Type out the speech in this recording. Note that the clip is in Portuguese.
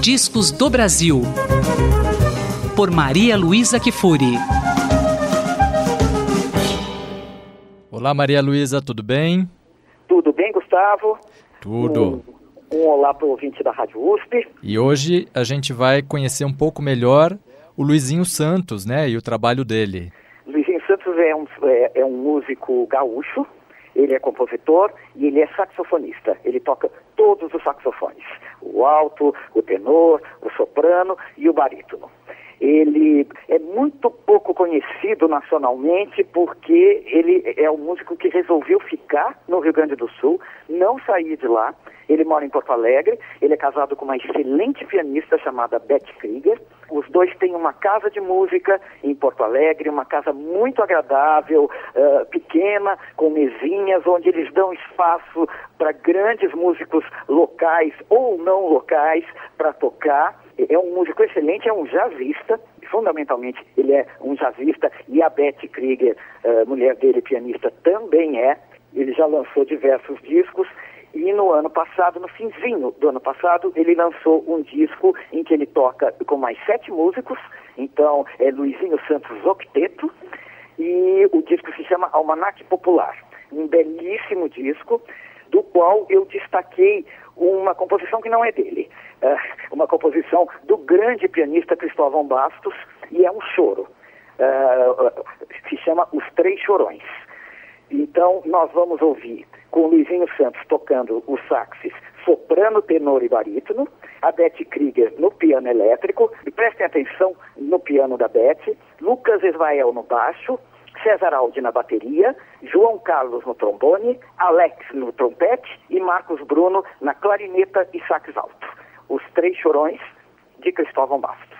Discos do Brasil. Por Maria Luísa Kifuri. Olá, Maria Luísa, tudo bem? Tudo bem, Gustavo? Tudo. Um, um olá para o ouvinte da Rádio USP. E hoje a gente vai conhecer um pouco melhor o Luizinho Santos, né, e o trabalho dele. Luizinho Santos é um, é, é um músico gaúcho, ele é compositor e ele é saxofonista. Ele toca todos os saxofones: o alto, o tenor, o soprano e o barítono. Ele é muito pouco conhecido nacionalmente porque ele é um músico que resolveu ficar no Rio Grande do Sul, não sair de lá. Ele mora em Porto Alegre, ele é casado com uma excelente pianista chamada Beth Krieger. Os dois têm uma casa de música em Porto Alegre, uma casa muito agradável, uh, pequena, com mesinhas, onde eles dão espaço para grandes músicos locais ou não locais para tocar é um músico excelente, é um jazzista, fundamentalmente ele é um jazzista, e a Betty Krieger, uh, mulher dele, pianista, também é. Ele já lançou diversos discos e no ano passado, no finzinho do ano passado, ele lançou um disco em que ele toca com mais sete músicos, então é Luizinho Santos Octeto, e o disco se chama Almanac Popular, um belíssimo disco, do qual eu destaquei uma composição que não é dele, é uma composição do grande pianista Cristóvão Bastos, e é um choro. É, se chama Os Três Chorões. Então, nós vamos ouvir com Luizinho Santos tocando os saxes soprano, tenor e barítono, a Beth Krieger no piano elétrico, e prestem atenção no piano da Beth, Lucas Israel no baixo, César Aldi na bateria, João Carlos no trombone, Alex no trompete e Marcos Bruno na clarineta e sax alto. Os Três Chorões, de Cristóvão Bastos.